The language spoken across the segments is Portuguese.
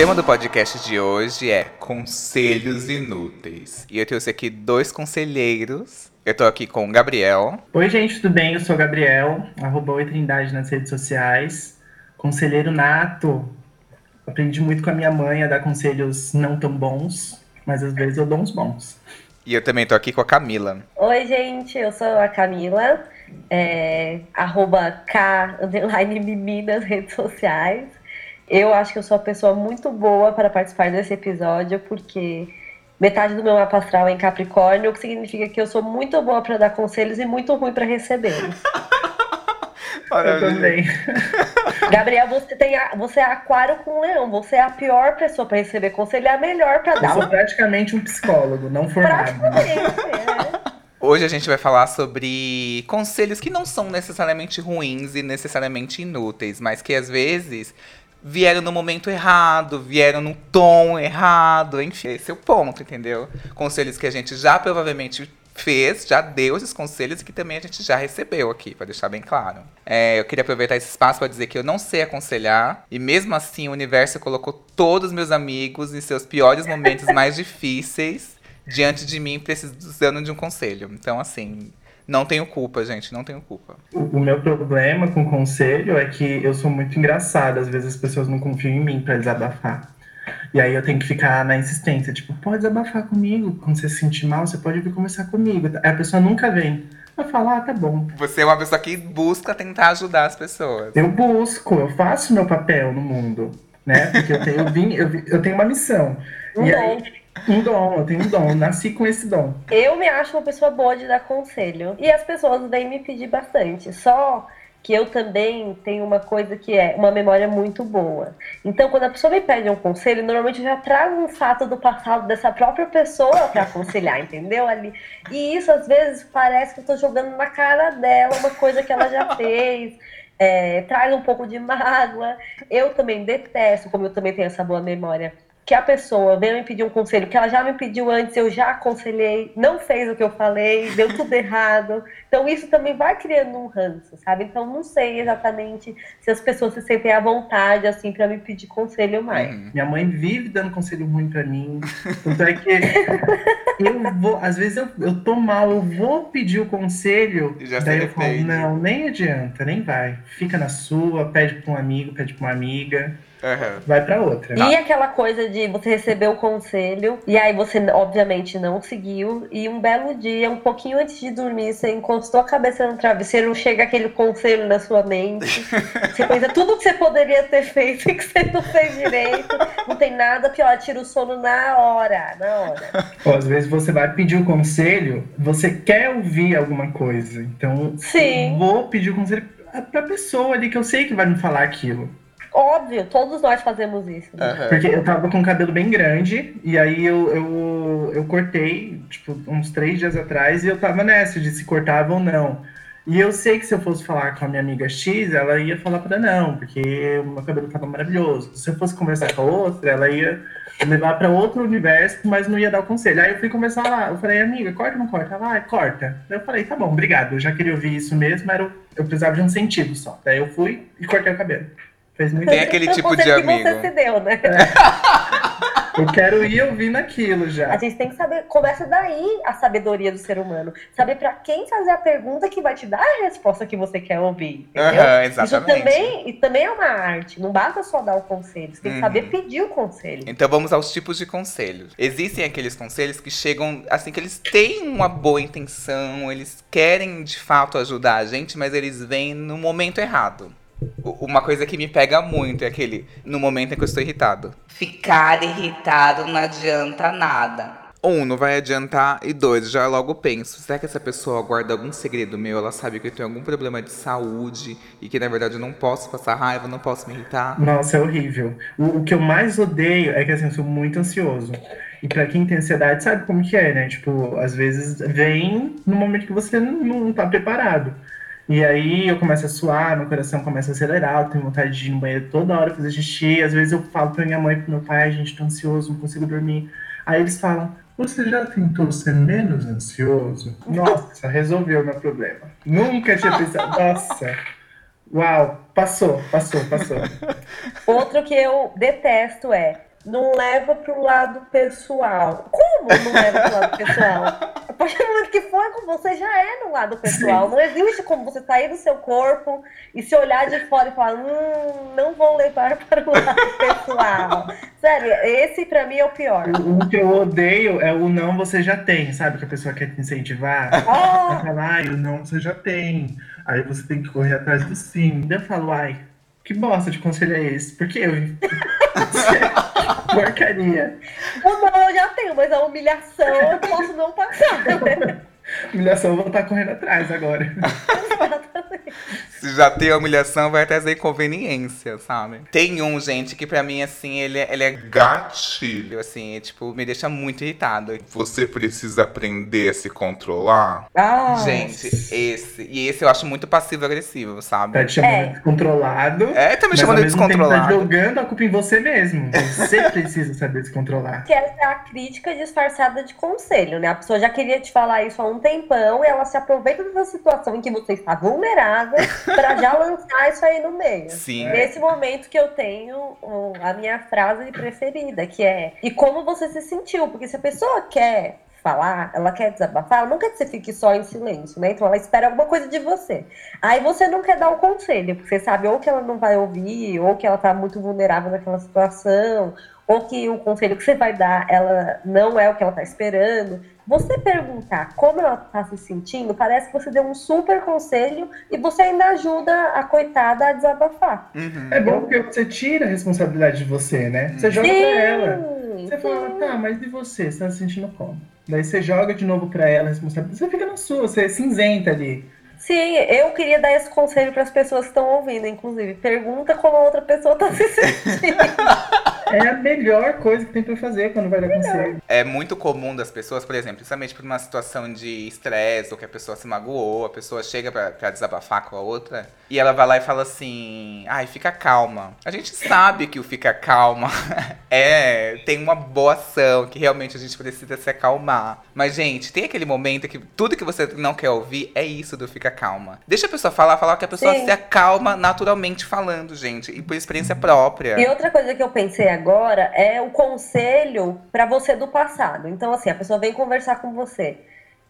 tema do podcast de hoje é conselhos inúteis. E eu trouxe aqui dois conselheiros. Eu tô aqui com o Gabriel. Oi, gente, tudo bem? Eu sou o Gabriel, arroba Oi Trindade nas redes sociais. Conselheiro nato. Aprendi muito com a minha mãe a dar conselhos não tão bons, mas às vezes eu dou uns bons. E eu também tô aqui com a Camila. Oi, gente, eu sou a Camila, é, arroba K, underline Mimi nas redes sociais. Eu acho que eu sou uma pessoa muito boa para participar desse episódio, porque metade do meu mapa astral é em Capricórnio, o que significa que eu sou muito boa para dar conselhos e muito ruim para recebê-los. Eu também. Gabriel, você, tem a- você é aquário com leão. Você é a pior pessoa para receber conselho, é a melhor para Eu dar. sou praticamente um psicólogo, não formado. Praticamente, é. Hoje a gente vai falar sobre conselhos que não são necessariamente ruins e necessariamente inúteis, mas que às vezes vieram no momento errado, vieram no tom errado, enfim, esse é o ponto, entendeu? Conselhos que a gente já provavelmente fez, já deu esses conselhos e que também a gente já recebeu aqui, pra deixar bem claro. É, eu queria aproveitar esse espaço para dizer que eu não sei aconselhar e mesmo assim o universo colocou todos os meus amigos em seus piores momentos mais difíceis diante de mim precisando de um conselho. Então, assim, não tenho culpa, gente, não tenho culpa. O, o meu problema com conselho é que eu sou muito engraçada. Às vezes as pessoas não confiam em mim pra desabafar. E aí eu tenho que ficar na insistência, tipo, pode desabafar comigo. Quando você se sentir mal, você pode vir conversar comigo. Aí a pessoa nunca vem. Eu falo, ah, tá bom. Você é uma pessoa que busca tentar ajudar as pessoas. Eu busco, eu faço meu papel no mundo, né? Porque eu tenho, eu vim, eu, eu tenho uma missão. Um e aí, um dom, eu tenho um dom, nasci com esse dom. Eu me acho uma pessoa boa de dar conselho. E as pessoas vêm me pedir bastante. Só que eu também tenho uma coisa que é uma memória muito boa. Então, quando a pessoa me pede um conselho, normalmente eu já trago um fato do passado dessa própria pessoa para aconselhar, entendeu? Ali. E isso, às vezes, parece que eu tô jogando na cara dela uma coisa que ela já fez. É, traz um pouco de mágoa. Eu também detesto, como eu também tenho essa boa memória, que a pessoa venha me pedir um conselho que ela já me pediu antes, eu já aconselhei, não fez o que eu falei, deu tudo errado. Então isso também vai criando um ranço, sabe? Então não sei exatamente se as pessoas se sentem à vontade assim para me pedir conselho mais. Uhum. Minha mãe vive dando conselho ruim pra mim. Tanto é que eu vou, às vezes eu, eu tô mal, eu vou pedir o conselho, E já daí eu falo, não, nem adianta, nem vai. Fica na sua, pede pra um amigo, pede pra uma amiga, Uhum. vai pra outra. E aquela coisa de você receber o conselho e aí você obviamente não seguiu e um belo dia, um pouquinho antes de dormir, você encostou a cabeça no travesseiro, chega aquele conselho na sua mente. Você pensa tudo que você poderia ter feito e que você não fez direito. Não tem nada pior, tira o sono na hora, na hora. Ou às vezes você vai pedir o conselho, você quer ouvir alguma coisa. Então, Sim. eu vou pedir o conselho pra pessoa ali que eu sei que vai me falar aquilo. Óbvio, todos nós fazemos isso. né? Uhum. Porque eu tava com o cabelo bem grande, e aí eu, eu, eu cortei, tipo, uns três dias atrás, e eu tava nessa de se cortava ou não. E eu sei que se eu fosse falar com a minha amiga X, ela ia falar pra não, porque o meu cabelo tava maravilhoso. Se eu fosse conversar com a outra, ela ia levar pra outro universo, mas não ia dar o conselho. Aí eu fui conversar lá, eu falei, amiga, corta ou não corta? Ela, ah, corta. Daí eu falei, tá bom, obrigado, eu já queria ouvir isso mesmo, era, eu precisava de um sentido só. Daí eu fui e cortei o cabelo. Fez muito Tem aquele tipo de conselho que amigo. você se deu, né? Eu quero ir ouvindo aquilo já. A gente tem que saber, começa daí a sabedoria do ser humano. Saber pra quem fazer a pergunta que vai te dar a resposta que você quer ouvir. Entendeu? Isso exatamente. também, e também é uma arte. Não basta só dar o conselho. Você tem que Uhum. saber pedir o conselho. Então vamos aos tipos de conselhos. Existem aqueles conselhos que chegam, assim, que eles têm uma boa intenção, eles querem de fato ajudar a gente, mas eles vêm no momento errado. Uma coisa que me pega muito é aquele no momento em que eu estou irritado. Ficar irritado não adianta nada. Um, não vai adiantar. E dois, já logo penso, será que essa pessoa guarda algum segredo meu? Ela sabe que eu tenho algum problema de saúde e que na verdade eu não posso passar raiva, não posso me irritar. Nossa, é horrível. O, o que eu mais odeio é que assim, eu sou muito ansioso. E pra quem tem ansiedade, sabe como que é, né? Tipo, às vezes vem no momento que você não, não tá preparado. E aí eu começo a suar, meu coração começa a acelerar, eu tenho vontade de ir no banheiro toda hora fazer xixi. Às vezes eu falo pra minha mãe e pro meu pai, "Ai, gente, tô ansioso, não consigo dormir. Aí eles falam, você já tentou ser menos ansioso? Nossa, resolveu meu problema. Nunca tinha pensado. Nossa. Uau, passou, passou, passou. Outro que eu detesto é não leva pro lado pessoal. Como não leva pro lado pessoal? Partir do momento que foi com você, já é no lado pessoal. Não existe como você sair do seu corpo e se olhar de fora e falar, hum, não vou levar para o lado pessoal. Sério, esse pra mim é o pior. O, o que eu odeio é o não você já tem, sabe? Que a pessoa quer te incentivar. Ah, Ela fala, ai, o não você já tem. Aí você tem que correr atrás do sim. Daí eu falo, ai, que bosta de conselho é esse? Porque eu. Porcaria. o não eu já tenho, mas a humilhação eu posso não passar. Humilhação, eu vou estar correndo atrás agora. Se já tem a humilhação, vai trazer inconveniência, sabe? Tem um, gente, que pra mim, assim, ele, é- ele é Gatilho. assim, é, tipo, me deixa muito irritado. Você precisa aprender a se controlar. Ah, Gente, esse. E esse eu acho muito passivo-agressivo, sabe? Tá te chamando É. de descontrolado. É, tá me chamando de mesmo tempo Tá descontrolado. jogando a culpa em você mesmo. Você precisa saber descontrolar. que essa é a crítica disfarçada de conselho, né? A pessoa já queria te falar isso há um tempão e ela se aproveita dessa situação em que você está vulnerável pra já lançar isso aí no meio. Sim. Nesse momento que eu tenho a minha frase preferida, que é e como você se sentiu? Porque se a pessoa quer falar, ela quer desabafar, ela não quer que você fique só em silêncio, né? Então ela espera alguma coisa de você. Aí você não quer dar o conselho, porque você sabe ou que ela não vai ouvir, ou que ela tá muito vulnerável naquela situação, ou que o conselho que você vai dar, ela não é o que ela tá esperando. Você perguntar como ela tá se sentindo, parece que você deu um super conselho e você ainda ajuda a coitada a desabafar. Uhum. É bom porque você tira a responsabilidade de você, né? Você joga pra ela. Sim, Você fala, tá, mas e você? Você tá se sentindo como? Daí você joga de novo pra ela a responsabilidade. Você fica na sua, você é cinzenta ali. Sim, eu queria dar esse conselho para as pessoas que estão ouvindo, inclusive. Pergunta como a outra pessoa tá se sentindo. É a melhor coisa que tem pra fazer quando vai dar conselho. É muito comum das pessoas, por exemplo, justamente por uma situação de estresse ou que a pessoa se magoou, a pessoa chega pra, pra desabafar com a outra e ela vai lá e fala assim: ai, fica calma. A gente sabe que o fica calma é tem uma boa ação, que realmente a gente precisa se acalmar. Mas, gente, tem aquele momento que tudo que você não quer ouvir é isso do fica calma. Deixa a pessoa falar, falar que a pessoa Sim. se acalma naturalmente falando, gente, e por experiência própria. E outra coisa que eu pensei agora é o conselho para você do passado. Então, assim, a pessoa vem conversar com você.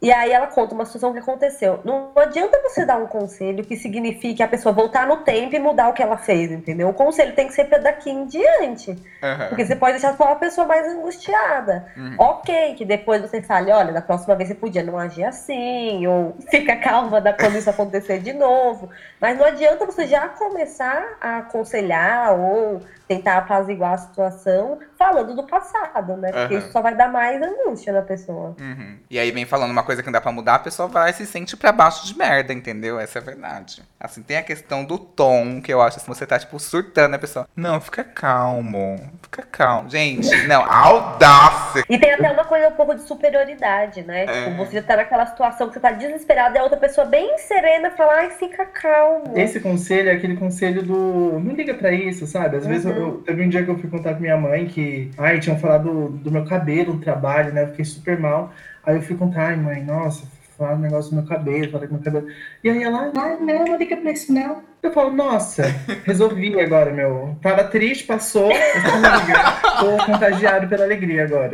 E aí ela conta uma situação que aconteceu. Não adianta você dar um conselho que signifique a pessoa voltar no tempo e mudar o que ela fez, entendeu? O conselho tem que ser daqui em diante. Aham. Porque você pode deixar só uma pessoa mais angustiada. Uhum. Ok, que depois você fale, olha, da próxima vez você podia não agir assim, ou fica calma da quando isso acontecer de novo. Mas não adianta você já começar a aconselhar ou tentar apaziguar a situação falando do passado, né? Porque Aham. isso só vai dar mais angústia na pessoa. Uhum. E aí vem falando uma coisa que não dá pra mudar, a pessoa vai e se sente pra baixo de merda, entendeu? Essa é a verdade. Assim, tem a questão do tom, que eu acho assim, você tá, tipo, surtando a pessoa. Não, fica calmo, fica calmo. Gente, não, audácia. E tem até uma coisa um pouco de superioridade, né? É. Tipo, você tá naquela situação que você tá desesperado e a outra pessoa bem serena fala, ai, fica calmo. Esse conselho é aquele conselho do. Não liga pra isso, sabe? Às vezes eu, eu- teve um dia que eu fui contar com minha mãe que. Ai, tinham falado do, do meu cabelo no trabalho, né? Eu fiquei super mal. Aí eu fui contar, ai, mãe, nossa, falaram um negócio do meu cabelo, falei com meu cabelo. E aí ela, ai, não, não liga pra isso, não. Eu falo, nossa, resolvi agora, meu. Tava triste, passou, eu tô não ligar. Tô contagiado pela alegria agora.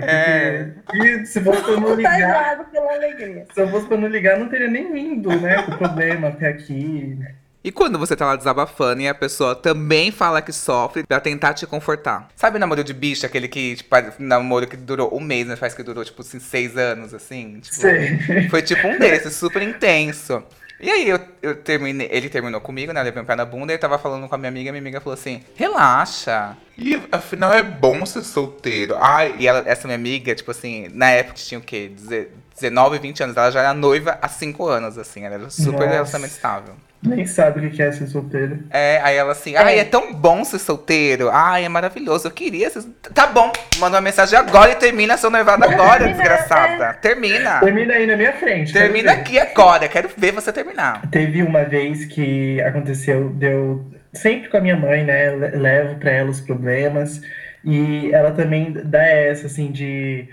Porque É. e se fosse pra não ligar. Contagiado pela alegria. Se eu fosse pra não ligar, não teria nem vindo, né? Com o problema até aqui. E quando você tá lá desabafando e a pessoa também fala que sofre pra tentar te confortar? Sabe o namoro de bicho, aquele que, tipo, namoro que durou um mês, mas faz que durou, tipo, assim, seis anos, assim? Tipo, Sei. Foi tipo um desses, super intenso. E aí eu, eu terminei, ele terminou comigo, né? Levei um pé na bunda e eu tava falando com a minha amiga, e minha amiga falou assim: relaxa. E afinal é bom ser solteiro. Ai, E ela, essa minha amiga, tipo assim, na época tinha o quê? Deze- 19, 20 anos. Ela já era noiva há 5 anos, assim. Ela era super Nossa. relacionamento estável. Nem sabe o que é ser solteiro. É, aí ela assim, ai, é tão bom ser solteiro. Ai, é maravilhoso. Eu queria ser. Tá bom, manda uma mensagem agora e termina seu noivado agora, Termina, desgraçada. Termina. Termina aí na minha frente. Termina aqui agora. Quero ver você terminar. Teve uma vez que aconteceu, deu sempre com a minha mãe, né? le- Levo pra ela os problemas. E ela também dá essa, assim, de.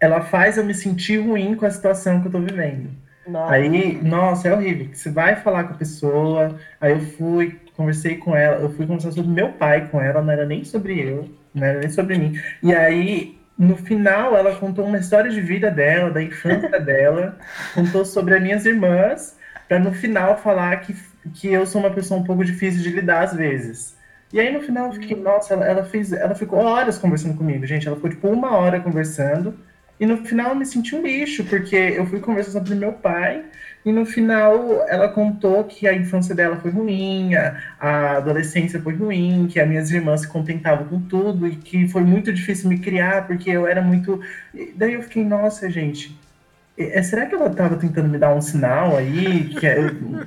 Ela faz eu me sentir ruim com a situação que eu tô vivendo. Nossa. Aí, nossa, é horrível. Você vai falar com a pessoa. Aí eu fui, conversei com ela. Eu fui conversar sobre meu pai com ela, não era nem sobre eu. não era nem sobre mim. E aí, no final, ela contou uma história de vida dela, da infância dela, contou sobre as minhas irmãs, para no final falar que, que eu sou uma pessoa um pouco difícil de lidar às vezes. E aí no final eu fiquei, nossa, ela, ela fez, ela ficou horas conversando comigo, gente. Ela ficou tipo uma hora conversando. E no final eu me senti um lixo, porque eu fui conversar sobre meu pai, e no final ela contou que a infância dela foi ruim, a, a adolescência foi ruim, que as minhas irmãs se contentavam com tudo, e que foi muito difícil me criar, porque eu era muito. Daí eu fiquei, nossa, gente. É- será que ela estava tentando me dar um sinal aí? Que é,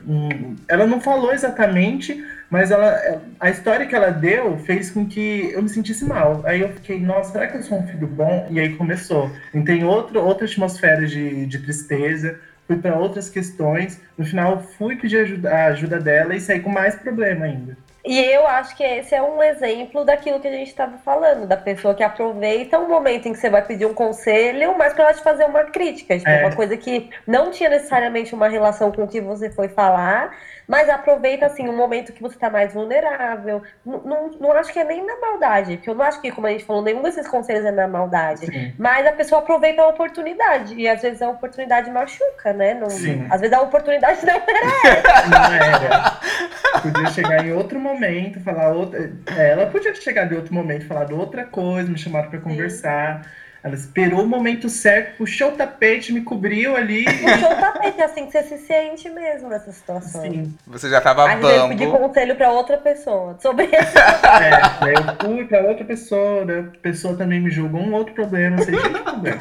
um- ela não falou exatamente, mas ela, a história que ela deu fez com que eu me sentisse mal. Aí eu fiquei, nossa, será que eu sou um filho bom? E aí começou. Entrei em outro, outra atmosfera de, de tristeza, fui para outras questões. No final, fui pedir ajuda, a ajuda dela e saí com mais problema ainda. E eu acho que esse é um exemplo daquilo que a gente estava falando, da pessoa que aproveita um momento em que você vai pedir um conselho, mas para ela te fazer uma crítica, tipo, É. uma coisa que não tinha necessariamente uma relação com o que você foi falar, mas aproveita assim um momento que você está mais vulnerável. Não, não, não acho que é nem na maldade, porque eu não acho que, como a gente falou, nenhum desses conselhos é na maldade. Sim. Mas a pessoa aproveita a oportunidade. E às vezes a oportunidade machuca, né? Não- Sim. às vezes a oportunidade não era. Não era. Podia chegar em outro momento, falar outra. é, Ela podia chegar de outro momento, falar de outra coisa, me chamaram para conversar. Ela esperou o momento certo, puxou o tapete, me cobriu ali. Puxou o tapete, é assim que você se sente mesmo nessa situação. Sim. Você já tava Às vezes pedir bambo. conselho pra outra pessoa sobre esse. É, daí eu fui pra outra pessoa, daí a pessoa também me julgou um outro problema, não sei que problema.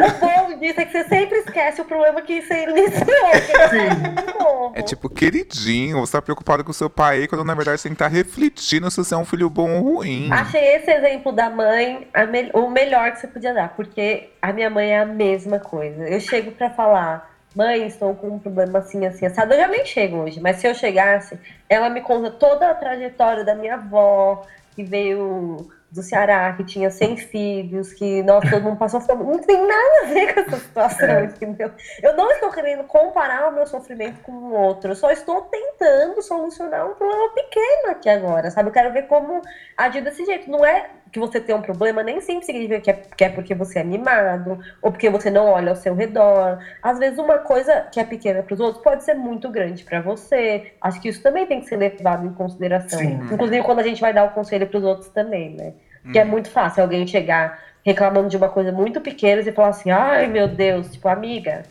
O bom disso é que você sempre esquece o problema que você iniciou. Que é novo. É tipo, queridinho, você tá preocupado com o seu pai, quando na verdade você tem que estar refletindo se você é um filho bom ou ruim. Achei esse exemplo da mãe a me- o melhor que você podia dar, porque a minha mãe é a mesma coisa. Eu chego pra falar, mãe, estou com um problema assim, assim, assado. Eu já nem chego hoje, mas se eu chegasse, ela me conta toda a trajetória da minha avó, que veio do Ceará, que tinha 100 filhos, que nossa, todo mundo passou fome. Não tem nada a ver com essa situação, É. entendeu? Eu não estou querendo comparar o meu sofrimento com o outro, eu só estou tentando solucionar um problema pequeno aqui agora, sabe? Eu quero ver como agir desse jeito. Não é que você tem um problema, nem sempre significa que é, que é porque você é mimado, ou porque você não olha ao seu redor. Às vezes, uma coisa que é pequena para os outros pode ser muito grande para você. Acho que isso também tem que ser levado em consideração. Sim. Inclusive, quando a gente vai dar o conselho para os outros também, né? Que é muito fácil alguém chegar reclamando de uma coisa muito pequena e falar assim: ai meu Deus, tipo, amiga,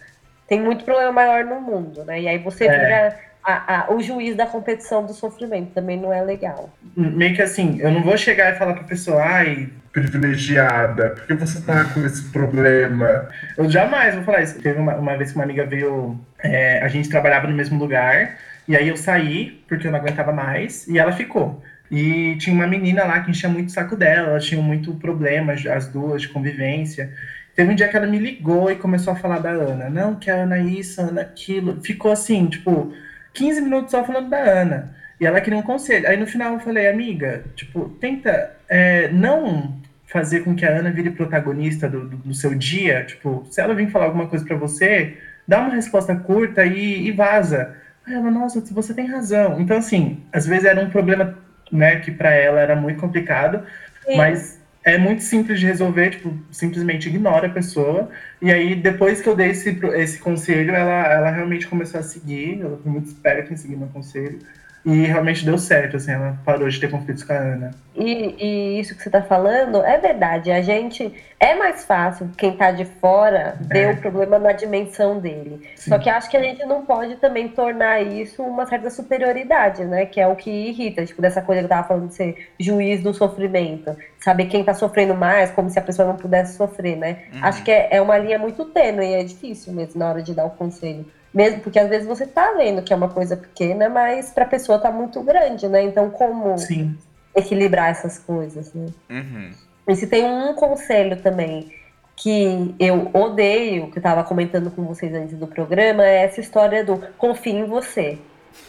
tem muito problema maior no mundo, né? E aí você É. vira a- a- o juiz da competição do sofrimento, também não é legal. Meio que assim, eu não vou chegar e falar pra pessoa, ai, privilegiada, porque você tá com esse problema. Eu jamais vou falar isso. Teve uma, uma vez que uma amiga veio, é, a gente trabalhava no mesmo lugar, e aí eu saí, porque eu não aguentava mais, e ela ficou. E tinha uma menina lá que enchia muito o saco dela, elas tinham muito problema, as duas, de convivência. Teve um dia que ela me ligou e começou a falar da Ana. Não, que a Ana é isso, a Ana aquilo. Ficou assim, tipo, 15 minutos só falando da Ana. E ela queria um conselho. Aí no final eu falei, amiga, tipo, tenta é, não fazer com que a Ana vire protagonista do, do, do seu dia. Tipo, se ela vir falar alguma coisa pra você, dá uma resposta curta e, e vaza. Aí ela, nossa, você tem razão. Então, assim, às vezes era um problema, né, que pra ela era muito complicado, Sim. mas é muito simples de resolver, tipo, simplesmente ignora a pessoa. E aí, depois que eu dei esse, esse conselho, ela, ela realmente começou a seguir. Ela foi muito esperta em seguir meu conselho. E realmente deu certo, assim, ela parou de ter conflitos com a Ana. E, e isso que você está falando é verdade. A gente é mais fácil quem está de fora ver É. o problema na dimensão dele. Sim. Só que acho que a gente não pode também tornar isso uma certa superioridade, né? Que é o que irrita, tipo, dessa coisa que eu tava falando de ser juiz do sofrimento. Saber quem tá sofrendo mais, como se a pessoa não pudesse sofrer, né? Acho que é, é uma linha muito tênue e é difícil mesmo na hora de dar o conselho. Mesmo porque às vezes você tá vendo que é uma coisa pequena, mas pra pessoa tá muito grande, né? Então, como Sim. equilibrar essas coisas, né? Uhum. E se tem um conselho também que eu odeio, que eu tava comentando com vocês antes do programa, é essa história do confie em você.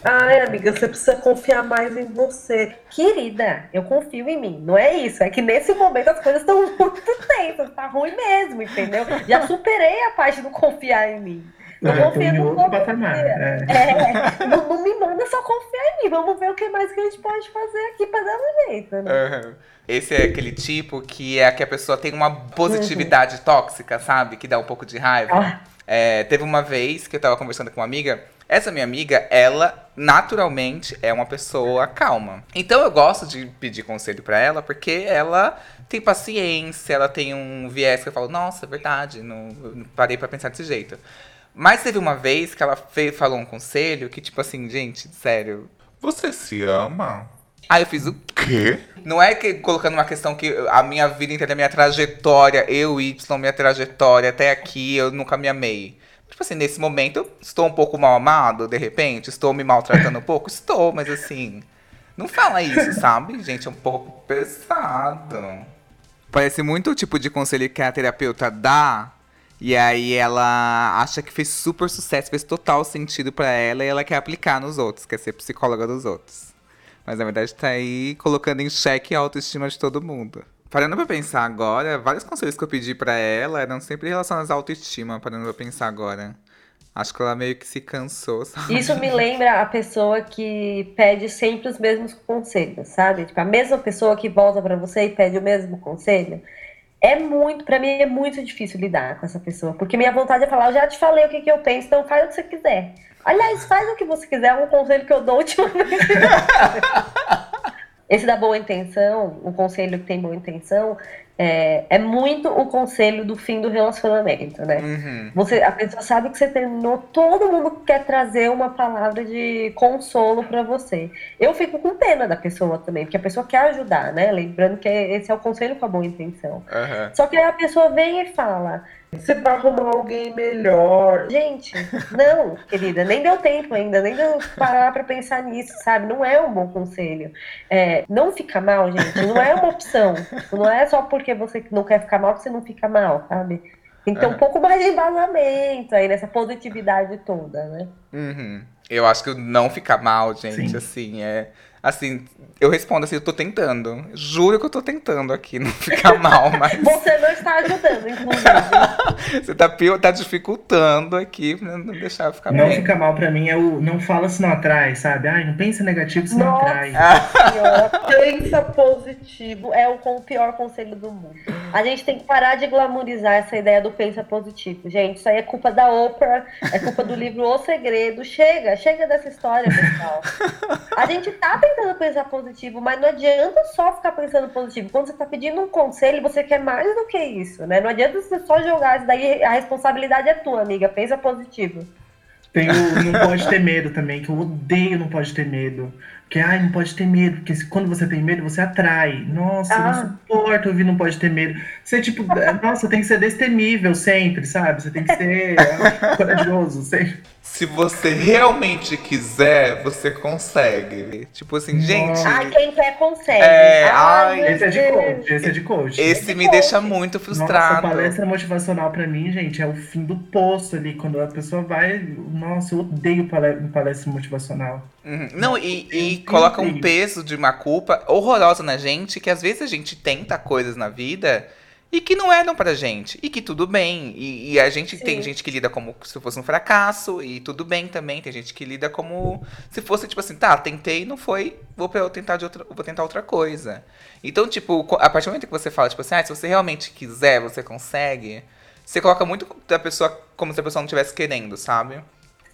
Ai, amiga, você precisa confiar mais em você. Querida, eu confio em mim. Não é isso. É que nesse momento as coisas estão muito tensas. Tá ruim mesmo, entendeu? Já superei a parte do confiar em mim. Não Eu confia em no outro patamar. É. É, não, não me manda só confiar em mim. Vamos ver o que mais que a gente pode fazer aqui pra dar um jeito, né? Aham. Esse é aquele tipo que é que a pessoa tem uma positividade tóxica, sabe? Que dá um pouco de raiva. Ah. É, teve uma vez que eu tava conversando com uma amiga. Essa minha amiga, ela naturalmente é uma pessoa calma. Então eu gosto de pedir conselho pra ela porque ela tem paciência, ela tem um viés que eu falo, nossa, é verdade, não, não parei pra pensar desse jeito. Mas teve uma vez que ela fez, falou um conselho que, tipo assim, gente, sério. Você se ama? Aí eu fiz o Quê? Não é que colocando uma questão que a minha vida inteira, a minha trajetória, eu, Y, minha trajetória até aqui, eu nunca me amei. Tipo assim, nesse momento estou um pouco mal amado, de repente, estou me maltratando um pouco, estou, mas assim, não fala isso, sabe? Gente, é um pouco pesado. Parece muito o tipo de conselho que a terapeuta dá, e aí ela acha que fez super sucesso, fez total sentido pra ela e ela quer aplicar nos outros, quer ser psicóloga dos outros. Mas na verdade tá aí colocando em xeque a autoestima de todo mundo. Parando pra pensar agora, vários conselhos que eu pedi pra ela eram sempre relacionados à autoestima, parando pra pensar agora. Acho que ela meio que se cansou, sabe? Isso me lembra a pessoa que pede sempre os mesmos conselhos, sabe? Tipo, a mesma pessoa que volta pra você e pede o mesmo conselho. É muito, pra mim é muito difícil lidar com essa pessoa, porque minha vontade é falar, eu já te falei o que, que eu penso, então faz o que você quiser. Aliás, faz o que você quiser, é um conselho que eu dou ultimamente. Esse da boa intenção, o conselho que tem boa intenção, é, é muito o conselho do fim do relacionamento, né? Uhum. Você, a pessoa sabe que você terminou, todo mundo quer trazer uma palavra de consolo pra você. Eu fico com pena da pessoa também, porque a pessoa quer ajudar, né? Lembrando que esse é o conselho com a boa intenção. Aham. Só que aí a pessoa vem e fala: Você vai arrumar alguém melhor. Gente, não, querida, nem deu tempo ainda, nem deu parar pra pensar nisso, sabe? Não é um bom conselho. É, não fica mal, gente, não é uma opção. Não é só porque você não quer ficar mal que você não fica mal, sabe? Ter um pouco mais de embasamento aí nessa positividade toda, né? Uhum. Eu acho que o não ficar mal, gente, Sim. assim, é. Assim, eu respondo assim, eu tô tentando. Juro que eu tô tentando aqui, não ficar mal, mas Você não está ajudando, inclusive. você tá, pio- tá dificultando aqui pra não deixar eu ficar Não bem. fica mal pra mim é o não fala se não atrai, sabe? Ai, não pensa negativo se não Nossa. atrai. Senhora, pensa positivo é o pior conselho do mundo. A gente tem que parar de glamorizar essa ideia do pensa positivo. Gente, isso aí é culpa da Oprah, é culpa do livro O Segredo. Chega, chega dessa história, pessoal. A gente tá tentando pensar positivo, mas não adianta só ficar pensando positivo. Quando você tá pedindo um conselho, você quer mais do que isso, né? Não adianta você só jogar isso daí, a responsabilidade é tua, amiga. Pensa positivo. Tem o não pode ter medo também, que eu odeio não pode ter medo. Porque, ai, não pode ter medo, porque quando você tem medo, você atrai. Nossa, eu Ah. não suporto ouvir não pode ter medo. Você, tipo, nossa, tem que ser destemível sempre, sabe? Você tem que ser corajoso sempre. Se você realmente quiser, você consegue. Tipo assim, gente, Ai, quem quer consegue. É, ai, meu Esse é de coach, esse é de coach. esse me Coach. deixa muito Nossa, frustrado. palestra motivacional pra mim, gente, é o fim do poço ali. Quando a pessoa vai. Nossa, eu odeio pale- palestra motivacional. Uhum. Não, e, e Eu coloca um peso de uma culpa horrorosa na gente, que às vezes a gente tenta coisas na vida e que não eram pra gente. E que tudo bem. E, e a gente Sim. tem gente que lida como se fosse um fracasso, e tudo bem também. Tem gente que lida como se fosse, tipo assim, tá, tentei, não foi, vou tentar de outra, vou tentar outra coisa. Então, tipo, a partir do momento que você fala, tipo assim, ah, se você realmente quiser, você consegue. Você coloca muito da pessoa como se a pessoa não estivesse querendo, sabe?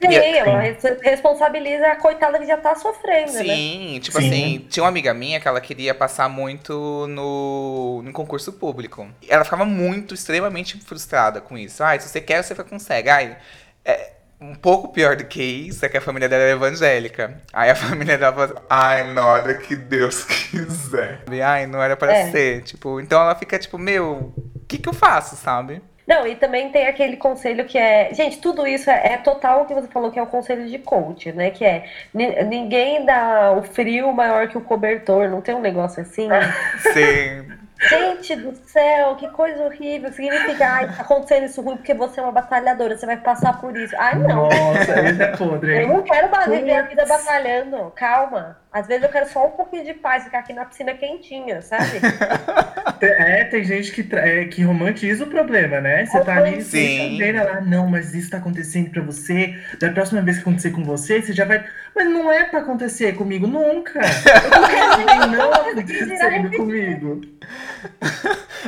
Sim, E- ela res- responsabiliza a coitada que já tá sofrendo, né? Sim, tipo Sim. assim, tinha uma amiga minha que ela queria passar muito no, no concurso público. Ela ficava muito, extremamente frustrada com isso. Ai, se você quer, você consegue. Ai, é, um pouco pior do que isso é que a família dela era evangélica. Aí a família dela falou assim, Ai, na hora que Deus quiser. ai, não era pra É. ser. Tipo, então ela fica tipo, meu, o que que eu faço, sabe? Não, e também tem aquele conselho que é. Gente, tudo isso é, é total o que você falou que é o conselho de coach, né? Que é ni- ninguém dá o frio maior que o cobertor, não tem um negócio assim? Sim. Gente do céu, que coisa horrível. Significa, ai, tá acontecendo isso ruim porque você é uma batalhadora, você vai passar por isso. Ai, não. Nossa, esse é podre, Eu não quero viver a vida batalhando. Calma. Às vezes eu quero só um pouquinho de paz, ficar aqui na piscina quentinha, sabe? É, tem gente que, é, que romantiza o problema, né? Você tá ali saber lá, não, mas isso tá acontecendo pra você. Da próxima vez que acontecer com você, você já vai. Mas não é pra acontecer comigo nunca. Eu não quero não acontecendo comigo.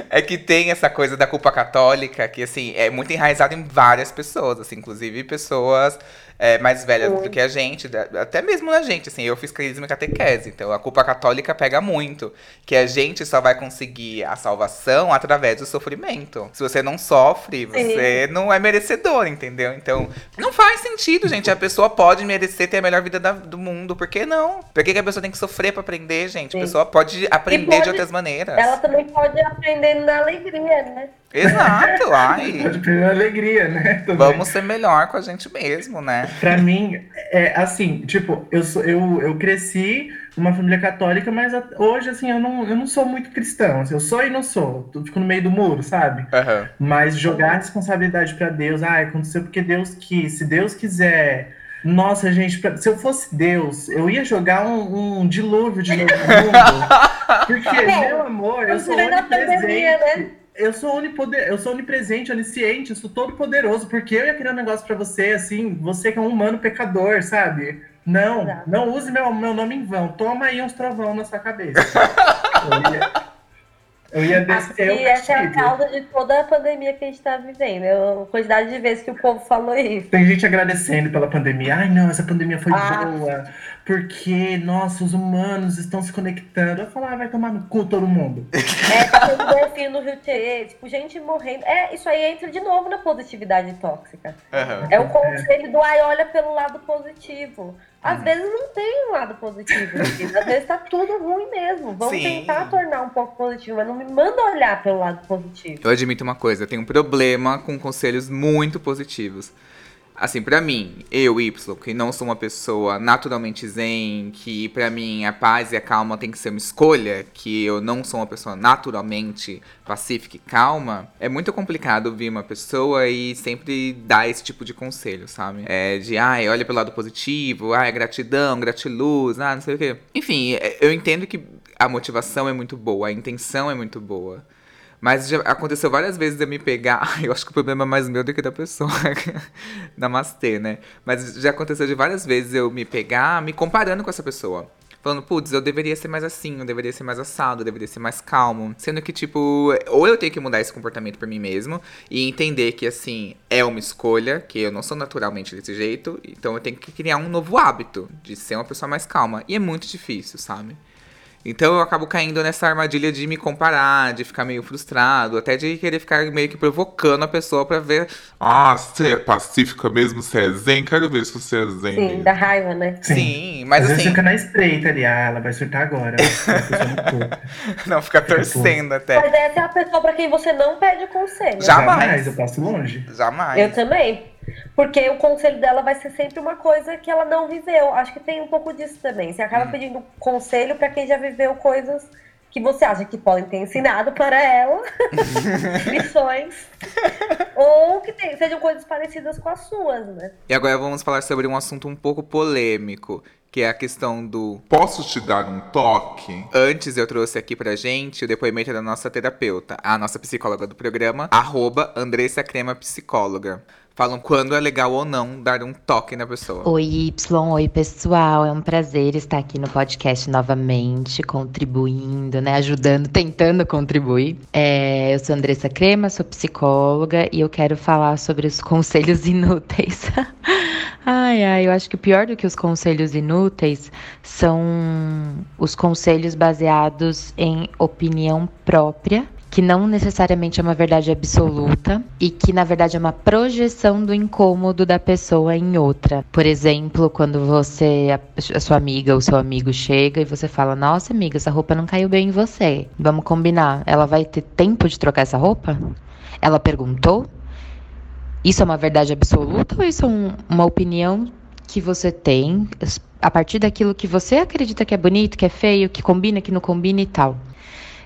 É que tem essa coisa da culpa católica que, assim, é muito enraizada em várias pessoas, assim, inclusive pessoas é, mais velhas do que a gente, até mesmo na gente, assim, eu fiz crisma catequese, então a culpa católica pega muito, que a gente só vai conseguir a salvação através do sofrimento. Se você não sofre, você não é merecedor, entendeu? Então, não faz sentido, gente, a pessoa pode merecer ter a melhor vida da- do mundo, por que não? Por que, que a pessoa tem que sofrer pra aprender, gente? A Sim. pessoa pode aprender pode- de outras maneiras. Ela também pode aprender na alegria, né? Exato, ai. Pode ter alegria, né? Também. Vamos ser melhor com a gente mesmo, né? Pra mim, é assim, tipo, eu, sou, eu, eu cresci numa família católica, mas a- hoje, assim, eu não, eu não sou muito cristão. assim, eu sou e não sou. Eu fico no meio do muro, sabe? Aham. Mas jogar a responsabilidade pra Deus, ah, aconteceu porque Deus quis. Se Deus quiser. Nossa, gente, pra- se eu fosse Deus, eu ia jogar um, um dilúvio de novo no mundo. Porque, meu amor, eu sou Você na pandemia, né? Eu sou, onipoder, eu sou onipresente, onisciente, eu sou todo poderoso. Porque eu ia criar um negócio pra você, assim, você que é um humano pecador, sabe? Não, Exato. não use meu, meu nome em vão. Toma aí uns trovão na sua cabeça. eu, ia, eu ia descer o E essa é a causa de toda a pandemia que a gente tá vivendo. É A quantidade de vezes que o povo falou isso. Tem gente agradecendo pela pandemia. Ai, não, essa pandemia foi Ah. boa. Porque, nossa, os humanos estão se conectando. Eu falo, ah, vai tomar no cu todo mundo. É, tá tendo golfinho no Rio Tietê, tipo, gente morrendo. É, isso aí entra de novo na positividade tóxica. Aham. É o conselho do ai, olha pelo lado positivo. Às vezes não tem um lado positivo, às vezes tá tudo ruim mesmo. Vamos Sim. tentar tornar um pouco positivo, mas não me manda olhar pelo lado positivo. Eu admito uma coisa, eu tenho um problema com conselhos muito positivos. Assim, pra mim, eu, Y, que não sou uma pessoa naturalmente zen, que pra mim a paz e a calma tem que ser uma escolha, que eu não sou uma pessoa naturalmente pacífica e calma, é muito complicado ouvir uma pessoa e sempre dar esse tipo de conselho, sabe? É de, ai, olha pelo lado positivo, ai, gratidão, gratiluz, ah, não sei o quê. Enfim, é- eu entendo que a motivação é muito boa, a intenção é muito boa. Mas já aconteceu várias vezes de eu me pegar. Eu acho que o problema é mais meu do que da pessoa. Namastê, né? Mas já aconteceu de várias vezes eu me pegar me comparando com essa pessoa. Falando, putz, eu deveria ser mais assim, eu deveria ser mais assado, eu deveria ser mais calmo. Sendo que, tipo, ou eu tenho que mudar esse comportamento por mim mesmo e entender que, assim, é uma escolha, que eu não sou naturalmente desse jeito, então eu tenho que criar um novo hábito de ser uma pessoa mais calma. E é muito difícil, sabe? Então eu acabo caindo nessa armadilha de me comparar, de ficar meio frustrado, até de querer ficar meio que provocando a pessoa pra ver. Ah, você é pacífica mesmo? Você é zen? Quero ver se você é zen Sim, mesmo. da raiva, né? Sim, mas Às assim, fica na estreita ali. Ah, ela vai surtar agora. Não fica torcendo até. Mas essa é a pessoa pra quem você não pede o conselho. Já- Jamais. eu passo longe. Jamais. Eu também. Porque o conselho dela vai ser sempre uma coisa que ela não viveu. Acho que tem um pouco disso também. Você acaba pedindo conselho pra quem já viveu coisas que você acha que podem ter ensinado para ela, lições, ou que tem- sejam coisas parecidas com as suas, né? E agora vamos falar sobre um assunto um pouco polêmico, que é a questão do. Posso te dar um toque? Antes eu trouxe aqui pra gente o depoimento da nossa terapeuta, a nossa psicóloga do programa, arroba Andressa Crema Psicóloga. Falam quando é legal ou não dar um toque na pessoa. Oi, Y, oi, pessoal. É um prazer estar aqui no podcast novamente, contribuindo, né? Ajudando, tentando contribuir. É, eu sou Andressa Crema, sou psicóloga e eu quero falar sobre os conselhos inúteis. ai, ai, eu acho que pior do que os conselhos inúteis são os conselhos baseados em opinião própria que não necessariamente é uma verdade absoluta e que na verdade é uma projeção do incômodo da pessoa em outra. Por exemplo, quando você a, sua amiga ou seu amigo chega e você fala: "Nossa, amiga, essa roupa não caiu bem em você. Vamos combinar. Ela vai ter tempo de trocar essa roupa?" Ela perguntou? Isso é uma verdade absoluta ou isso é um- uma opinião que você tem a partir daquilo que você acredita que é bonito, que é feio, que combina, que não combina e tal?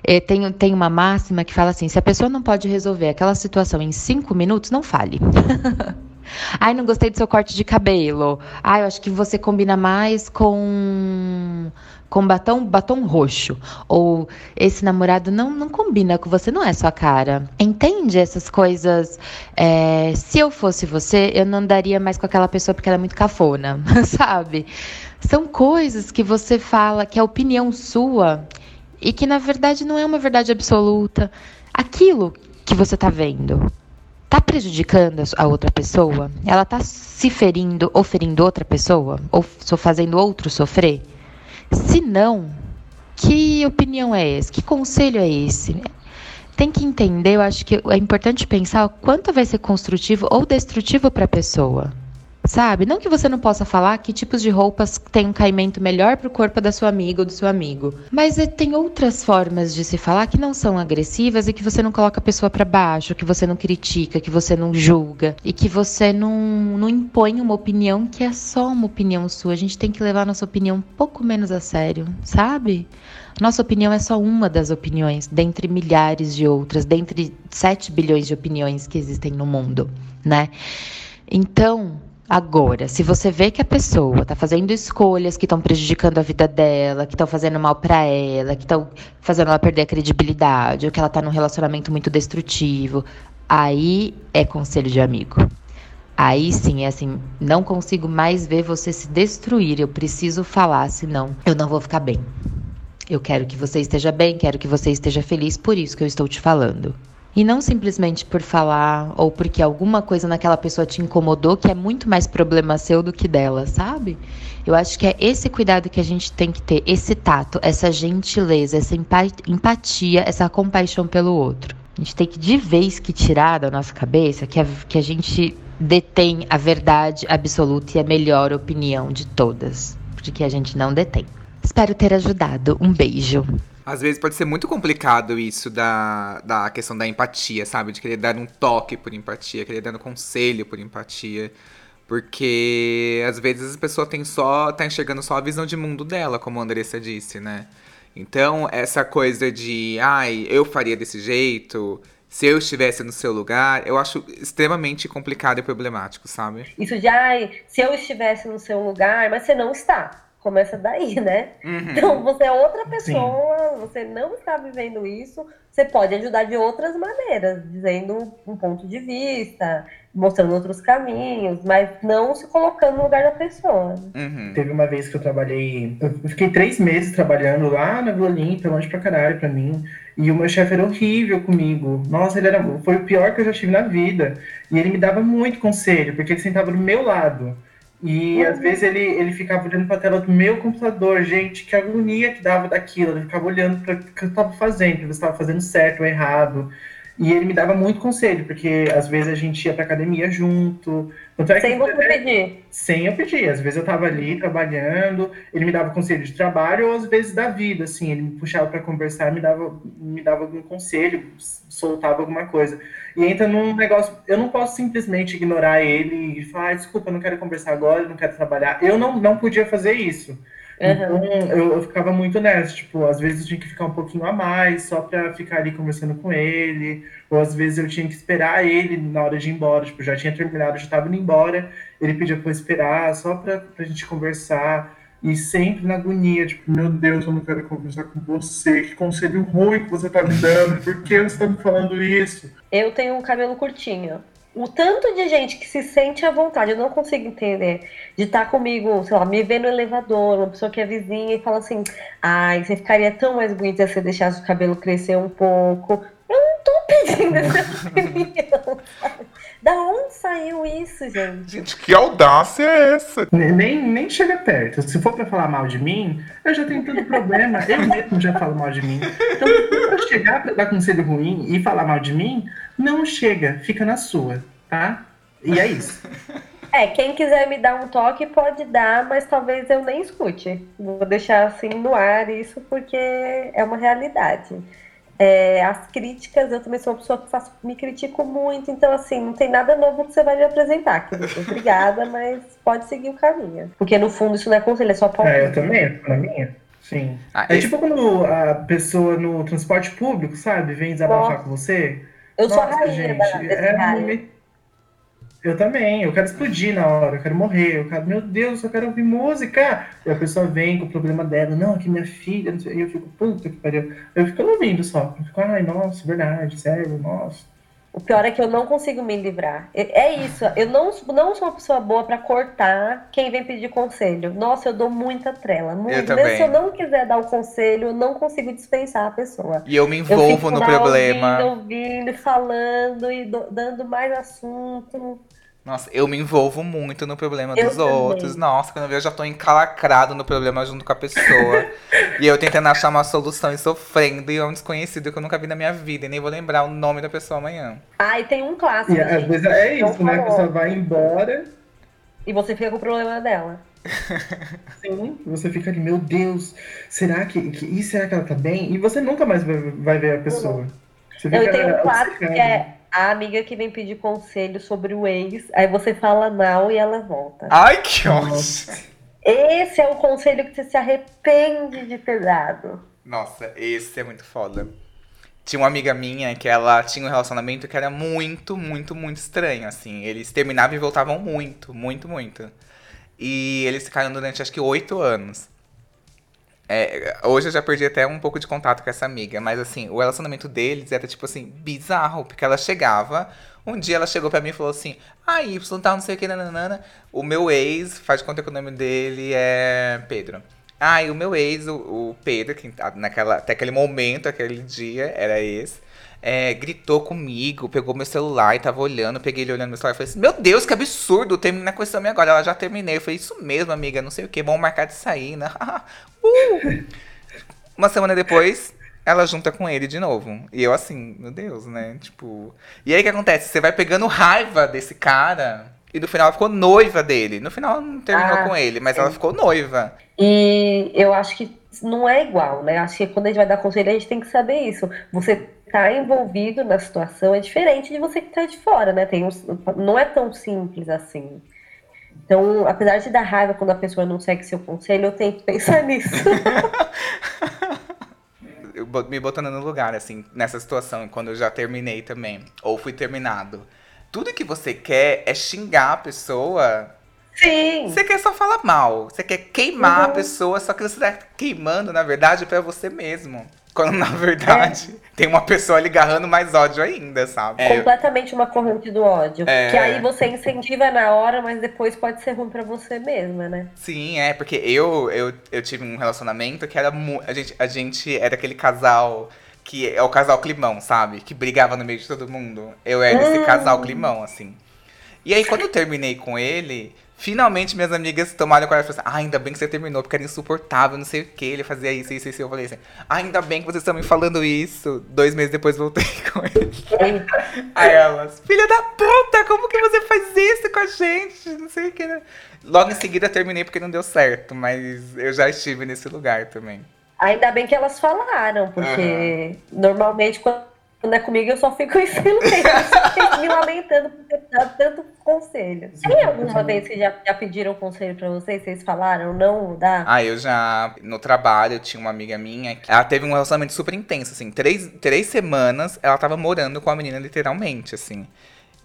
É, tem, tem uma máxima que fala assim: se a pessoa não pode resolver aquela situação em cinco minutos, não fale. Ai, não gostei do seu corte de cabelo. Ai, eu acho que você combina mais com com batom, batom roxo. Ou esse namorado não, não combina com você, não é sua cara. Entende essas coisas? É, se eu fosse você, eu não andaria mais com aquela pessoa porque ela é muito cafona, sabe? São coisas que você fala que é opinião sua e que na verdade não é uma verdade absoluta. Aquilo que você está vendo está prejudicando a outra pessoa? Ela está se ferindo ou ferindo outra pessoa? Ou fazendo outro sofrer? Se não, que opinião é essa? Que conselho é esse? Tem que entender, eu acho que é importante pensar o quanto vai ser construtivo ou destrutivo para a pessoa. Sabe? Não que você não possa falar que tipos de roupas têm um caimento melhor para o corpo da sua amiga ou do seu amigo. Mas é, tem outras formas de se falar que não são agressivas e que você não coloca a pessoa para baixo, que você não critica, que você não julga e que você não, não impõe uma opinião que é só uma opinião sua. A gente tem que levar nossa opinião um pouco menos a sério, sabe? Nossa opinião é só uma das opiniões, dentre milhares de outras, dentre 7 bilhões de opiniões que existem no mundo, né? Então, Agora, se você vê que a pessoa está fazendo escolhas que estão prejudicando a vida dela, que estão fazendo mal para ela, que estão fazendo ela perder a credibilidade, ou que ela está num relacionamento muito destrutivo, aí é conselho de amigo. Aí sim, é assim, não consigo mais ver você se destruir. Eu preciso falar, senão eu não vou ficar bem. Eu quero que você esteja bem, quero que você esteja feliz, por isso que eu estou te falando. E não simplesmente por falar ou porque alguma coisa naquela pessoa te incomodou, que é muito mais problema seu do que dela, sabe? Eu acho que é esse cuidado que a gente tem que ter, esse tato, essa gentileza, essa empatia, essa compaixão pelo outro. A gente tem que de vez que tirar da nossa cabeça que a, que a gente detém a verdade absoluta e a melhor opinião de todas, porque a gente não detém. Espero ter ajudado. Um beijo. Às vezes pode ser muito complicado isso da, da questão da empatia, sabe? De querer dar um toque por empatia, querer dar um conselho por empatia. Porque às vezes a pessoa tem só. tá enxergando só a visão de mundo dela, como a Andressa disse, né? Então, essa coisa de, ai, eu faria desse jeito, se eu estivesse no seu lugar, eu acho extremamente complicado e problemático, sabe? Isso de, ai, se eu estivesse no seu lugar, mas você não está começa daí, né? Uhum. Então você é outra pessoa, Sim. você não está vivendo isso, você pode ajudar de outras maneiras, dizendo um ponto de vista, mostrando outros caminhos, mas não se colocando no lugar da pessoa. Uhum. Teve uma vez que eu trabalhei, eu fiquei três meses trabalhando lá na Vila Olímpia, longe pra caralho pra mim, e o meu chefe era horrível comigo. Nossa, ele era, foi o pior que eu já tive na vida. E ele me dava muito conselho, porque ele sentava do meu lado. E às vezes ele, ele ficava olhando para a tela do meu computador, gente, que agonia que dava daquilo. Ele ficava olhando para o que eu estava fazendo, se eu estava fazendo certo ou errado. E ele me dava muito conselho, porque às vezes a gente ia pra academia junto. É sem você pedir. Sem eu pedir. Às vezes eu tava ali trabalhando, ele me dava conselho de trabalho, ou às vezes da vida, assim, ele me puxava para conversar, me dava, me dava algum conselho, soltava alguma coisa. E entra num negócio, eu não posso simplesmente ignorar ele e falar, ah, desculpa, não quero conversar agora, não quero trabalhar. Eu não, não podia fazer isso. Então, eu, eu, ficava muito nessa, tipo, às vezes eu tinha que ficar um pouquinho a mais, só pra ficar ali conversando com ele, ou às vezes eu tinha que esperar ele na hora de ir embora, tipo, já tinha terminado, já tava indo embora, ele pedia pra eu esperar, só pra, pra gente conversar, e sempre na agonia, tipo, meu Deus, eu não quero conversar com você, que conselho ruim que você tá me dando, por que você tá me falando isso? Eu tenho um cabelo curtinho, o tanto de gente que se sente à vontade, eu não consigo entender, de estar tá comigo, sei lá, me ver no elevador, uma pessoa que é vizinha e fala assim, ai, você ficaria tão mais bonita se deixasse o cabelo crescer um pouco. Eu não tô pedindo essa opinião, Da onde saiu isso, gente? Gente, que audácia é essa? Nem, nem chega perto. Se for pra falar mal de mim, eu já tenho todo problema. Eu mesmo já falo mal de mim. Então, se eu chegar pra dar conselho ruim e falar mal de mim, não chega, fica na sua, tá? E é isso. É, quem quiser me dar um toque pode dar, mas talvez eu nem escute. Vou deixar assim no ar isso porque é uma realidade. É, as críticas, eu também sou uma pessoa que faço, me critico muito, então assim, não tem nada novo que você vai me apresentar, querido. Obrigada, mas pode seguir o caminho. Porque no fundo isso não é conselho, é só palpite. É, eu também, pra mim. Sim. Ah, é esse... tipo quando a pessoa no transporte público, sabe, vem desabafar Nossa. com você. Eu Nossa, sou a rainha gente, da, desse é, Eu também, eu quero explodir na hora, eu quero morrer, eu quero, meu Deus, eu quero ouvir música. E a pessoa vem com o problema dela, não, aqui minha filha, não sei, e eu fico, puta que pariu. Eu fico ouvindo só, eu fico, ai, nossa, verdade, sério, nossa. O pior é que eu não consigo me livrar. É é isso, eu não, não sou uma pessoa boa pra cortar quem vem pedir conselho. Nossa, eu dou muita trela. Muito. Mesmo também. se eu não quiser dar o conselho, eu não consigo dispensar a pessoa. E eu me Eu envolvo fico no problema. Ouvindo, ouvindo, falando e do- dando mais assunto. Nossa, eu me envolvo muito no problema Eu dos outros. também. Nossa, quando eu vejo, eu já tô encalacrado no problema junto com a pessoa. e eu tentando achar uma solução e sofrendo. E é um desconhecido que eu nunca vi na minha vida. E nem vou lembrar o nome da pessoa amanhã. Ah, e tem um clássico. E às vezes é isso, né? A pessoa vai embora, E você fica com o problema dela. sim, você fica ali, meu Deus, será que, que e será que ela tá bem? E você nunca mais vai, vai ver a pessoa. Você Eu fica tenho um clássico que é a amiga que vem pedir conselho sobre o ex. Aí você fala não e ela volta. Ai, que ódio. Nossa. Esse é o conselho que você se arrepende de ter dado. Nossa, esse é muito foda. Tinha uma amiga minha que ela tinha um relacionamento que era muito, muito, muito estranho, assim. Eles terminavam e voltavam muito, muito, muito. E eles ficaram durante acho que oito anos. É, hoje eu já perdi até um pouco de contato com essa amiga, mas assim, o relacionamento deles era tipo assim, bizarro, porque ela chegava, um dia ela chegou pra mim e falou assim: Ah, Y tá, não sei o que, nananana. O meu ex, faz de conta que o nome dele é Pedro. Ah, e o meu ex, o, o Pedro, que tá naquela, até aquele momento, aquele dia, era ex, é, gritou comigo, pegou meu celular e tava olhando, peguei ele olhando meu celular e falei assim, meu Deus, que absurdo, terminar com esse homem agora. Ela já terminei. Eu falei, isso mesmo, amiga, não sei o que, vamos marcar de sair, né? Uma semana depois, ela junta com ele de novo. E eu assim, meu Deus, né? Tipo. E aí o que acontece? Você vai pegando raiva desse cara. E no final ela ficou noiva dele. No final não terminou Ah, com ele, mas ela ficou noiva. E eu acho que não é igual, né? Acho que quando a gente vai dar conselho, a gente tem que saber isso. Você tá envolvido na situação é diferente de você que tá de fora, né? Tem uns, não é tão simples assim. Então, apesar de dar raiva quando a pessoa não segue seu conselho, eu tento pensar nisso. Me botando no lugar, assim, nessa situação, quando eu já terminei também. Ou fui terminado. Tudo que você quer é xingar a pessoa. Sim. Você quer só falar mal. Você quer queimar a Uhum. pessoa, só que você tá queimando, na verdade, pra você mesmo. Quando, na verdade, tem uma pessoa ali garrando mais ódio ainda, sabe? É, Completamente uma corrente do ódio. É. Que aí você incentiva na hora, mas depois pode ser ruim pra você mesma, né? Sim, é, porque eu, eu, eu tive um relacionamento que era a gente, a gente era aquele casal que é o casal climão, sabe? Que brigava no meio de todo mundo. Eu era esse Hum. casal climão, assim. E aí, quando eu terminei com ele, finalmente minhas amigas tomaram coragem e falaram assim: ah, ainda bem que você terminou, porque era insuportável, não sei o que. Ele fazia isso, isso, isso. Eu falei assim: ah, ainda bem que vocês estão me falando isso. Dois meses depois voltei com ele. Aí elas, filha da puta, como que você faz isso com a gente? Não sei o que, né? Logo em seguida terminei porque não deu certo, mas eu já estive nesse lugar também. Ainda bem que elas falaram, porque normalmente quando é comigo eu só fico em silêncio, me lamentando por ter dado tanto conselho. Tem alguma vez que já, já pediram conselho pra vocês? Vocês falaram não dá? Ah, eu já, no trabalho, eu tinha uma amiga minha, que ela teve um relacionamento super intenso, assim, três, três semanas ela tava morando com a menina, literalmente, assim.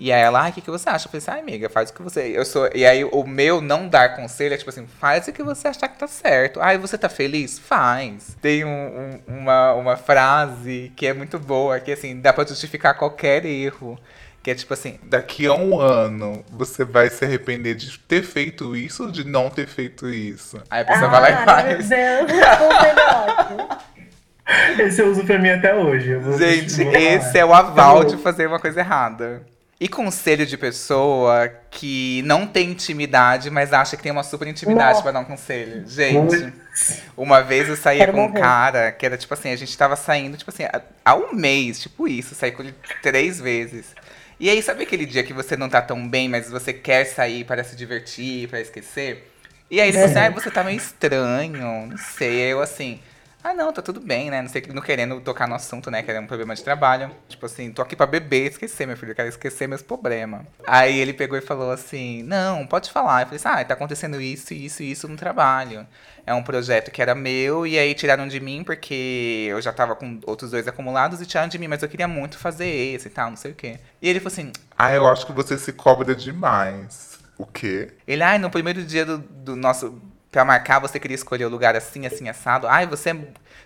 E aí ela, ai, o que, que você acha? Eu falei assim, ai, amiga, faz o que você. Eu sou. E aí o meu não dar conselho é tipo assim, faz o que você achar que tá certo. Ai, você tá feliz? Faz. Tem um- um- uma, uma frase que é muito boa, que assim, dá pra justificar qualquer erro. Que é tipo assim, Daqui a um ano, você vai se arrepender de ter feito isso ou de não ter feito isso? aí a pessoa vai lá e Ah, faz. meu Deus. Esse eu uso pra mim até hoje. Gente, esse é o aval de fazer uma coisa errada. E conselho de pessoa que não tem intimidade, mas acha que tem uma super intimidade pra dar um conselho. Gente, uma vez eu saía Quero com um morrer. cara que era tipo assim, a gente tava saindo, tipo assim, há- um mês, tipo isso, saí com ele três vezes. E aí, sabe aquele dia que você não tá tão bem, mas você quer sair para se divertir, pra esquecer? E aí ele falou assim, Uhum. ai, você tá meio estranho, não sei. Eu assim, Ah, não, tá tudo bem, né? Não sei, não querendo tocar no assunto, né? Que era um problema de trabalho. Tipo assim, tô aqui pra beber, esquecer, meu filho. Eu quero esquecer meus problemas. Aí ele pegou e falou assim: Não, pode falar. Eu falei assim: Ah, tá acontecendo isso, isso e isso no trabalho. É um projeto que era meu, e aí tiraram de mim porque eu já tava com outros dois acumulados e tiraram de mim, mas eu queria muito fazer esse e tal, não sei o quê. E ele falou assim: Ah, eu acho que você se cobra demais. O quê? Ele, ai, no primeiro dia do, do nosso. Pra marcar, você queria escolher o lugar assim, assim, assado. Ai, você,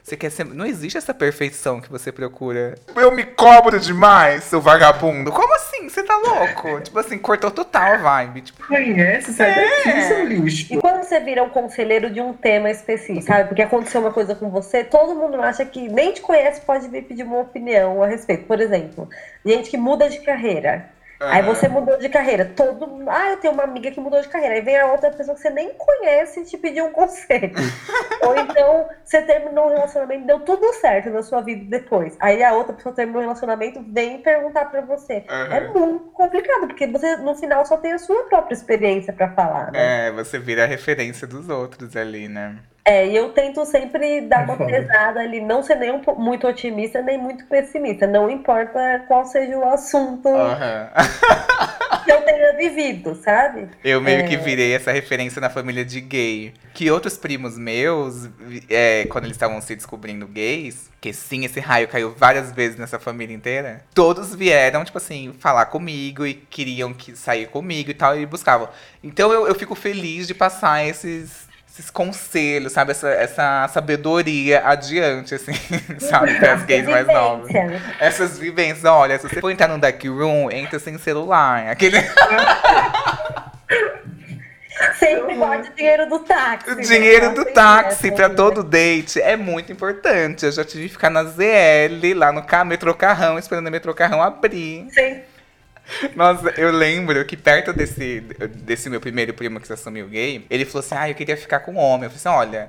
você quer ser. Não existe essa perfeição que você procura. Eu me cobro demais, seu vagabundo. Como assim? Você tá louco? tipo assim, cortou total a vibe. Tipo, Conhece, sai daqui, É. seu lixo. E quando você vira um conselheiro de um tema específico, sabe? Porque aconteceu uma coisa com você, todo mundo acha que nem te conhece pode vir pedir uma opinião a respeito. Por exemplo, gente que muda de carreira. Aí você mudou de carreira. Todo mundo. Ah, eu tenho uma amiga que mudou de carreira. Aí vem a outra pessoa que você nem conhece e te pedir um conselho. Ou então você terminou um relacionamento, deu tudo certo na sua vida depois. Aí a outra pessoa terminou um relacionamento, vem perguntar pra você. É muito complicado, porque você no final só tem a sua própria experiência pra falar, né? é, você vira a referência dos outros ali, né? É, e eu tento sempre dar uma pesada ali, não ser nem um muito otimista, nem muito pessimista. Não importa qual seja o assunto Aham. que eu tenha vivido, sabe? Eu meio É. que virei essa referência na família de gay. Que outros primos meus, é, quando eles estavam se descobrindo gays, que sim, esse raio caiu várias vezes nessa família inteira, todos vieram, tipo assim, falar comigo e queriam que sair comigo e tal, e buscavam. Então eu, eu fico feliz de passar esses. Esses conselhos, sabe? Essa, essa sabedoria adiante, assim, sabe? Para as gays mais novas. Essas vivências, olha, se você for entrar no dark room, entra sem celular. Aquele Sempre guarde o dinheiro do táxi. o né? dinheiro do Sempre táxi vida. todo date é muito importante. Eu já tive que ficar na ZL, lá no ca- metrô carrão, esperando o metrô carrão abrir. Sim. Nossa, eu lembro que perto desse, desse meu primeiro primo que se assumiu gay, ele falou assim: ah, eu queria ficar com um homem. Eu falei assim: olha.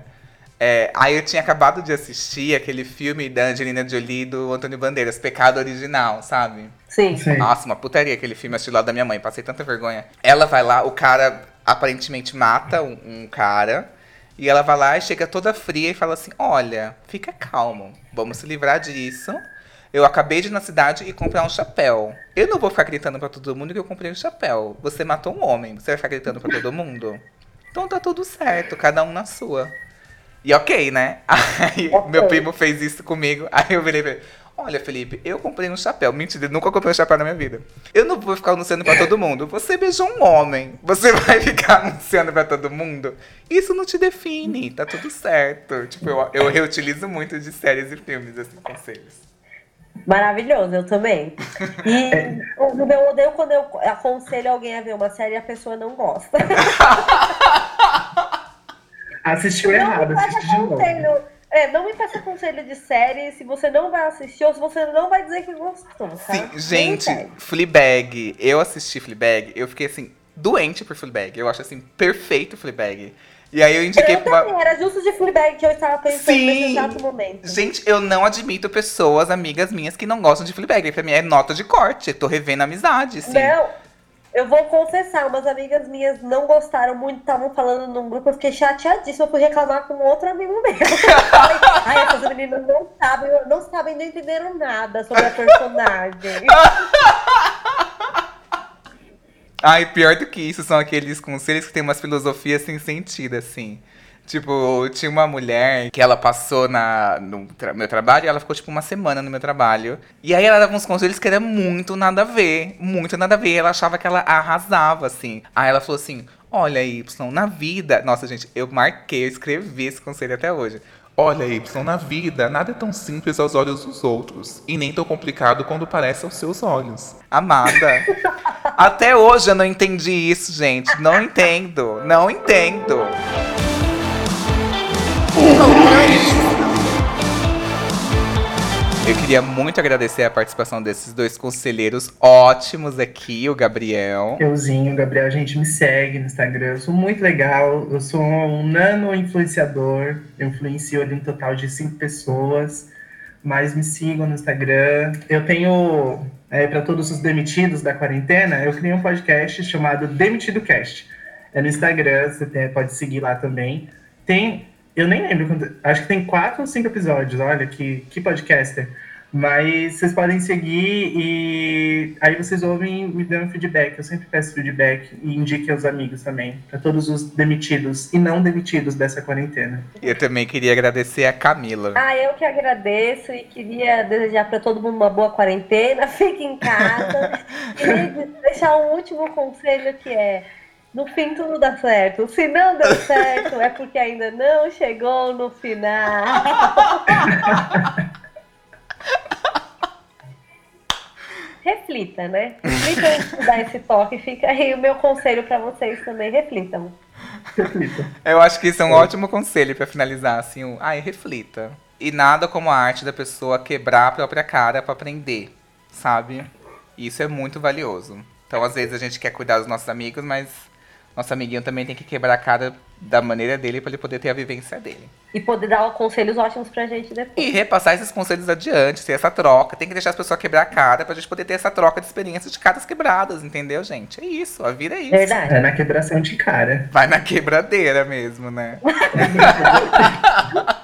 é, aí eu tinha acabado de assistir aquele filme da Angelina Jolie do Antônio Bandeiras, Pecado Original, sabe? Sim. Sim. Nossa, uma putaria aquele filme assisti lá da minha mãe, passei tanta vergonha. Ela vai lá, o cara aparentemente mata um, um cara, e ela vai lá e chega toda fria e fala assim: Olha, fica calmo, vamos se livrar disso. Eu acabei de ir na cidade e comprar um chapéu. Eu não vou ficar gritando pra todo mundo que eu comprei um chapéu. Você matou um homem, você vai ficar gritando pra todo mundo? Então tá tudo certo, cada um na sua. E ok, né? Aí Ok. meu primo fez isso comigo. Aí eu virei pra ele. Olha, Felipe, eu comprei um chapéu. Mentira, eu nunca comprei um chapéu na minha vida. Eu não vou ficar anunciando pra todo mundo. Você beijou um homem. Você vai ficar anunciando pra todo mundo? Isso não te define. Tá tudo certo. Tipo, eu, eu reutilizo muito de séries e filmes, esses conselhos. Maravilhoso, eu também. E o meu eu odeio quando eu aconselho alguém a ver uma série e a pessoa não gosta. Assistiu Não errado, assiste de novo. conselho. É, não me passa conselho de série se você não vai assistir ou se você não vai dizer que gostou, tá? Sim, gente. Fleabag. Eu assisti Fleabag, eu fiquei assim, doente por Fleabag. Eu acho assim, perfeito Fleabag. E aí eu indiquei Eu pra uma. era justo de Fleabag que eu estava pensando Sim. nesse exato momento. Gente, eu não admito pessoas, amigas minhas, que não gostam de Fleabag. Pra mim é nota de corte. Eu tô revendo a amizade, assim. Não, eu vou confessar, umas amigas minhas não gostaram muito, estavam falando num grupo, eu fiquei chateadíssima, eu fui reclamar com outro amigo meu. Falei, ai, essas meninas não sabem, não sabem, não entenderam nada sobre a personagem. Ai, pior do que isso são aqueles conselhos que tem umas filosofias sem sentido, assim. Tipo, tinha uma mulher que ela passou na, no tra- meu trabalho e ela ficou, tipo, uma semana no meu trabalho. E aí ela dava uns conselhos que era muito nada a ver. Muito nada a ver. Ela achava que ela arrasava, assim. Aí ela falou assim: Olha, Y, na vida. Nossa, gente, eu marquei, eu escrevi esse conselho até hoje. Olha, Y, na vida, nada é tão simples aos olhos dos outros. E nem tão complicado quando parece aos seus olhos. Amada. Até hoje eu não entendi isso, gente. Não entendo. Não entendo. Eu queria muito agradecer a participação desses dois conselheiros ótimos aqui, o Gabriel. Euzinho, Gabriel, gente, me segue no Instagram. Eu sou muito legal. Eu sou um nano influenciador. Eu influencio ali um total de cinco pessoas. Mas me sigam no Instagram. Eu tenho, é, para todos os demitidos da quarentena, eu criei um podcast chamado Demitido Cast. É no Instagram, você pode seguir lá também. Tem eu nem lembro, quanto, acho que tem quatro ou cinco episódios, olha que, que podcaster. Mas vocês podem seguir e aí vocês ouvem me dando feedback. Eu sempre peço feedback e indique aos amigos também, para todos os demitidos e não demitidos dessa quarentena. Eu também queria agradecer a Camila. Ah, eu que agradeço e queria desejar para todo mundo uma boa quarentena. Fique em casa. e deixar um último conselho que é no fim tudo dá certo. Se não deu certo, é porque ainda não chegou no final. Reflita, né? Reflita antes de dar esse toque. Fica aí o meu conselho para vocês também. Reflitam. Reflita. Eu acho que isso é um ótimo conselho pra finalizar, assim, o, ai, reflita. E nada como a arte da pessoa quebrar a própria cara pra aprender, sabe? Isso é muito valioso. Então, às vezes a gente quer cuidar dos nossos amigos, mas nosso amiguinho também tem que quebrar a cara da maneira dele pra ele poder ter a vivência dele. E poder dar conselhos ótimos pra gente depois. E repassar esses conselhos adiante, ter essa troca. Tem que deixar as pessoas quebrar a cara pra gente poder ter essa troca de experiências de caras quebradas, entendeu, gente? É isso, a vida é isso. Verdade. É na quebração de cara. Vai na quebradeira mesmo, né?